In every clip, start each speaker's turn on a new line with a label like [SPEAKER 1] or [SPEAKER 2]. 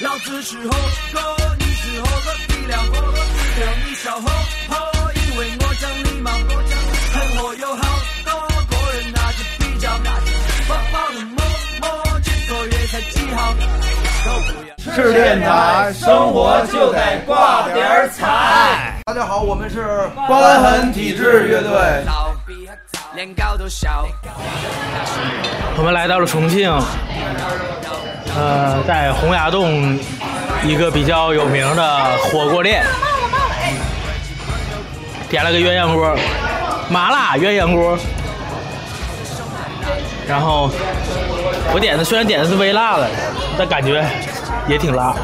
[SPEAKER 1] 老子是火锅，你是火锅底料火锅，让你小猴猴，因为我讲礼貌，很火有好多个人拿着比较，饱饱的摸摸，几个月才几号，都不要。
[SPEAKER 2] 是电台，生活就得挂点儿彩。
[SPEAKER 3] 大家好，我们是
[SPEAKER 2] 瘢痕体质乐队。
[SPEAKER 1] 连高都笑。
[SPEAKER 4] 我们来到了重庆，呃，在洪崖洞一个比较有名的火锅店，点了个鸳鸯锅，麻辣鸳鸯锅。然后我点的虽然点的是微辣的，但感觉也挺辣。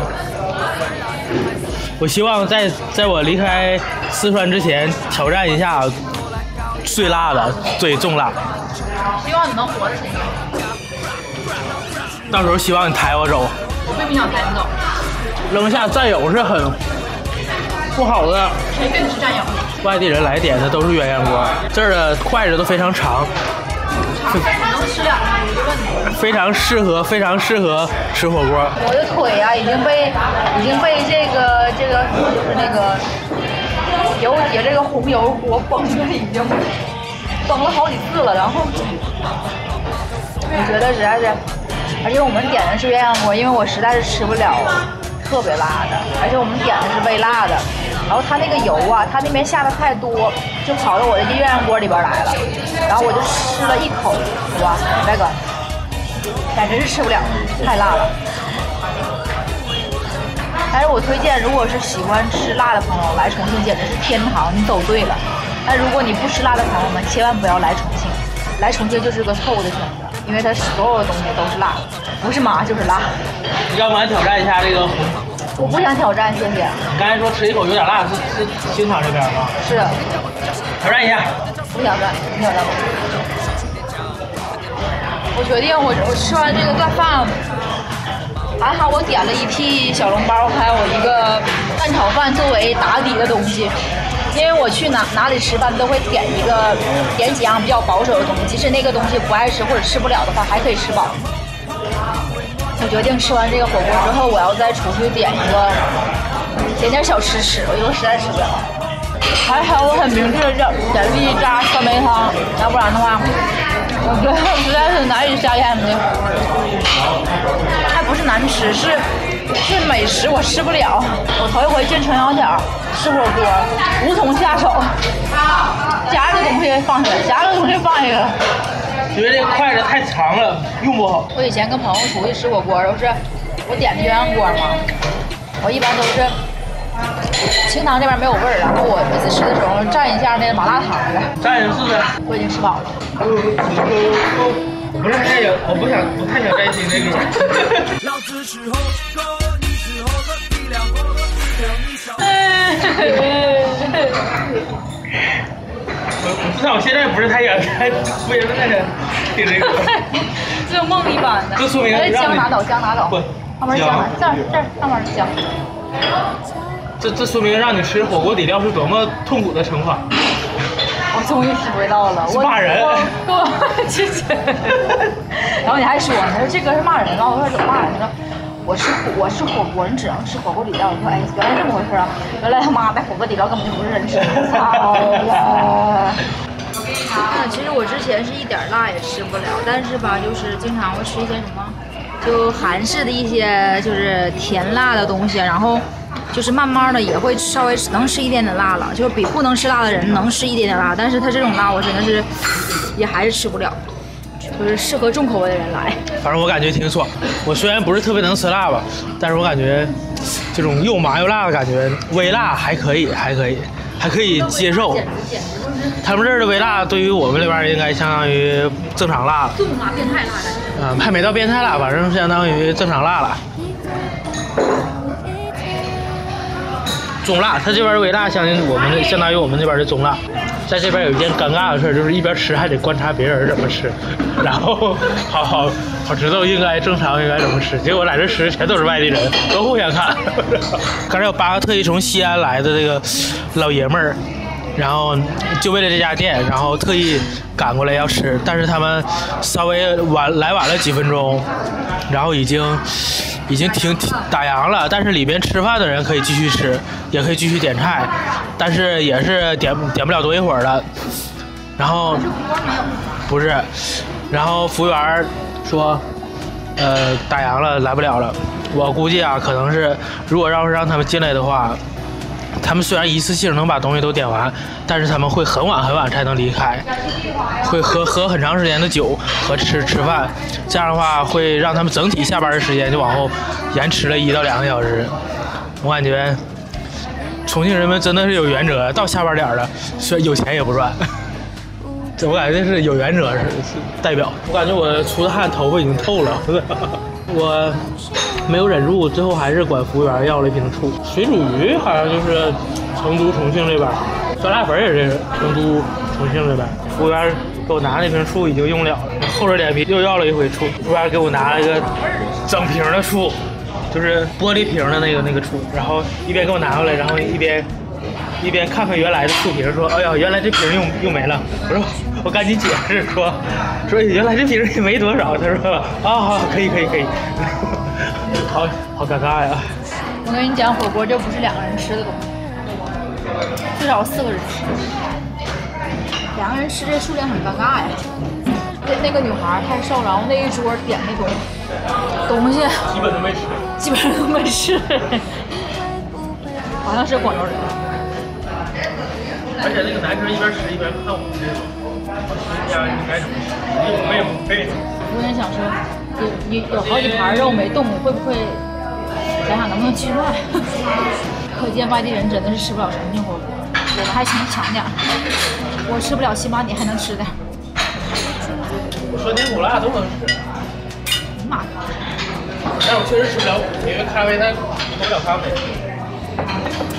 [SPEAKER 4] 我希望在在我离开四川之前挑战一下最辣的、最重辣。
[SPEAKER 5] 希望你能活着才行。
[SPEAKER 4] 到时候希望你抬我走。
[SPEAKER 5] 我并不想抬你走，
[SPEAKER 4] 扔下战友是很不好的。
[SPEAKER 5] 谁跟你是战友？
[SPEAKER 4] 外地人来点的都是鸳鸯锅，这儿的筷子都非常长，
[SPEAKER 5] 你能吃两个一个问题。
[SPEAKER 4] 非常适合非常适合吃火锅。
[SPEAKER 5] 我的腿啊，已经被已经被这个这个就是那个油底这个红油锅崩的已经崩了好几次了，然后我觉得实在是，而且我们点的是鸳鸯锅，因为我实在是吃不了特别辣的，而且我们点的是微辣的，然后它那个油啊，它那边下的太多，就跑到我的鸳鸯锅里边来了，然后我就吃了一口，哇，那个。简直是吃不了，太辣了。但是我推荐，如果是喜欢吃辣的朋友来重庆简直是天堂，你走对了。但如果你不吃辣的朋友们，千万不要来重庆，来重庆就是个错误的选择，因为它所有的东西都是辣，不是麻就是辣。
[SPEAKER 4] 要不然挑战一下这个红？
[SPEAKER 5] 我不想挑战，谢谢。
[SPEAKER 4] 你刚才说吃一口有点辣，是是新场这边吗？
[SPEAKER 5] 是，
[SPEAKER 4] 挑战一下。
[SPEAKER 5] 不挑战，不挑战。我决定，我我吃完这个顿饭，还好我点了一屉小笼包，还有一个蛋炒饭作为打底的东西。因为我去哪哪里吃饭都会点一个点几样比较保守的东西，即使那个东西不爱吃或者吃不了的话，还可以吃饱。我决定吃完这个火锅之后，我要再出去点一个点点小吃吃，因为我实在吃不了。还好我很明智的点点了一扎酸梅汤，要不然的话。我觉得实在是难以下咽的，还不是难吃，是是美食，我吃不了。我头一回进陈小巧吃火锅，无从下手，夹个东西放下来，夹个东西放下来。
[SPEAKER 4] 因为这个筷子太长了，用不好。
[SPEAKER 5] 我以前跟朋友出去吃火锅，都是我点的鸳鸯锅嘛，我一般都是。清汤这边没有味儿，然后我每次吃的时候蘸一下那个麻辣烫的。
[SPEAKER 4] 蘸一试试。
[SPEAKER 5] 我已经吃饱了。
[SPEAKER 4] 不是太想，我不想，不太想担心这个。
[SPEAKER 1] 老子是火锅，你是火锅底料火锅，让你笑。
[SPEAKER 4] 我我知道，我现在不是太想，太不也是太想听这个。
[SPEAKER 5] 就梦一般的。
[SPEAKER 4] 这说明让
[SPEAKER 5] 姜拿走，姜拿走。
[SPEAKER 4] 不，
[SPEAKER 5] 上面姜，这儿这儿上面是姜。
[SPEAKER 4] 这这说明让你吃火锅底料是多么痛苦的惩罚。
[SPEAKER 5] 我终于体会到了，我
[SPEAKER 4] 骂人，
[SPEAKER 5] 我谢谢。然后你还说，你说这歌是骂人啊？我说怎么骂人？他说我吃我吃火锅，你只能吃火锅底料。我说哎，原来这么回事啊！原来他妈的火锅底料根本就不是人吃的。操了！其实我之前是一点辣也吃不了，但是吧，就是经常会吃一些什么，就韩式的一些就是甜辣的东西，然后。就是慢慢的也会稍微能吃一点点辣了，就是比不能吃辣的人能吃一点点辣，但是他这种辣我真的是也还是吃不了，就是适合重口味的人来。
[SPEAKER 4] 反正我感觉挺爽，我虽然不是特别能吃辣吧，但是我感觉这种又麻又辣的感觉，微辣还可以，还可以，还可以接受。他们这儿的微辣对于我们这边应该相当于正常辣了。
[SPEAKER 5] 重辣变态辣的。
[SPEAKER 4] 嗯，还没到变态辣，反正相当于正常辣了。中辣，它这边微辣相当于我们的，相当于我们这边的中辣。在这边有一件尴尬的事，就是一边吃还得观察别人怎么吃，然后好好好知道应该正常应该怎么吃。结果来这吃全都是外地人，都互相看。刚才有八个特意从西安来的这个老爷们儿，然后就为了这家店，然后特意赶过来要吃，但是他们稍微晚来晚了几分钟，然后已经已经停停打烊了，但是里边吃饭的人可以继续吃，也可以继续点菜，但是也是点点不了多一会儿了。然后不是，然后服务员说，呃，打烊了，来不了了。我估计啊，可能是如果要是让他们进来的话，他们虽然一次性能把东西都点完，但是他们会很晚很晚才能离开，会喝喝很长时间的酒和吃吃饭，这样的话会让他们整体下班的时间就往后延迟了一到两个小时。我感觉重庆人们真的是有原则，到下班点了，虽然有钱也不赚。这我感觉这是有原则是是代表。我感觉我出的汗，头发已经透了。我没有忍住，最后还是管服务员要了一瓶醋。水煮鱼好像就是成都、重庆这边，酸辣粉也是成都、重庆这边。服务员给我拿那瓶醋已经用了了，厚着脸皮又要了一回醋。服务员给我拿了一个整瓶的醋，就是玻璃瓶的那个那个醋，然后一边给我拿过来，然后一边一边看看原来的醋瓶，说：“哎呀，原来这瓶用用没了。”我说：“我赶紧解释说，说原来这瓶也没多少。”他说：“啊，好，可以，可以，可以。”好好尴尬呀！
[SPEAKER 5] 我跟你讲，火锅就不是两个人吃的东西，至少四个人吃。两个人吃这数量很尴尬呀。那那个女孩太瘦，然后那一桌点那东东西
[SPEAKER 4] 基本都没吃。
[SPEAKER 5] 基本上都没吃，好像是广州人。
[SPEAKER 4] 而且那个男生一边吃一边看我们这种，这样应该怎么吃？我们也不配。
[SPEAKER 5] 有点想说，有你有好几盘肉没动，会不会想想能不能继续卖？可见外地人真的是吃不了重庆火锅，我们还请强点儿。我吃不了，起码你还能吃点儿。
[SPEAKER 4] 酸甜苦辣都能吃，
[SPEAKER 5] 妈呀，
[SPEAKER 4] 但是我确实吃不了苦，因为咖啡它喝不了咖啡。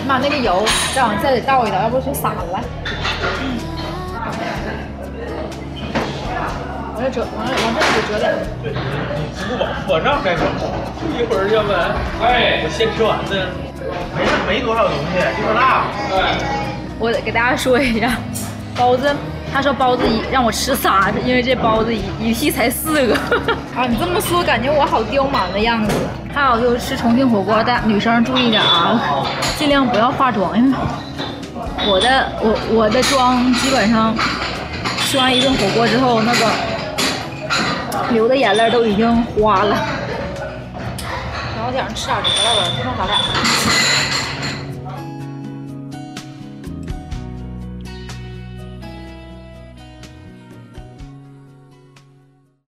[SPEAKER 5] 妈那个油，再往这里倒一倒，要不就洒了。往这折，往这往这里折点。
[SPEAKER 4] 对，你支付宝我上再说，一会儿要不然，哎，我先吃完呢，没事没多少东西，就是辣。对。
[SPEAKER 5] 我得给大家说一下，包子，他说包子一让我吃仨，因为这包子一一屉才四个。啊，你这么说，感觉我好刁蛮的样子。还有就是吃重庆火锅，大女生注意点啊，尽量不要化妆，因为我的我我的妆基本上吃完一顿火锅之后，那个流的眼泪都已经花了。早点吃点得了吧，不知道咋俩。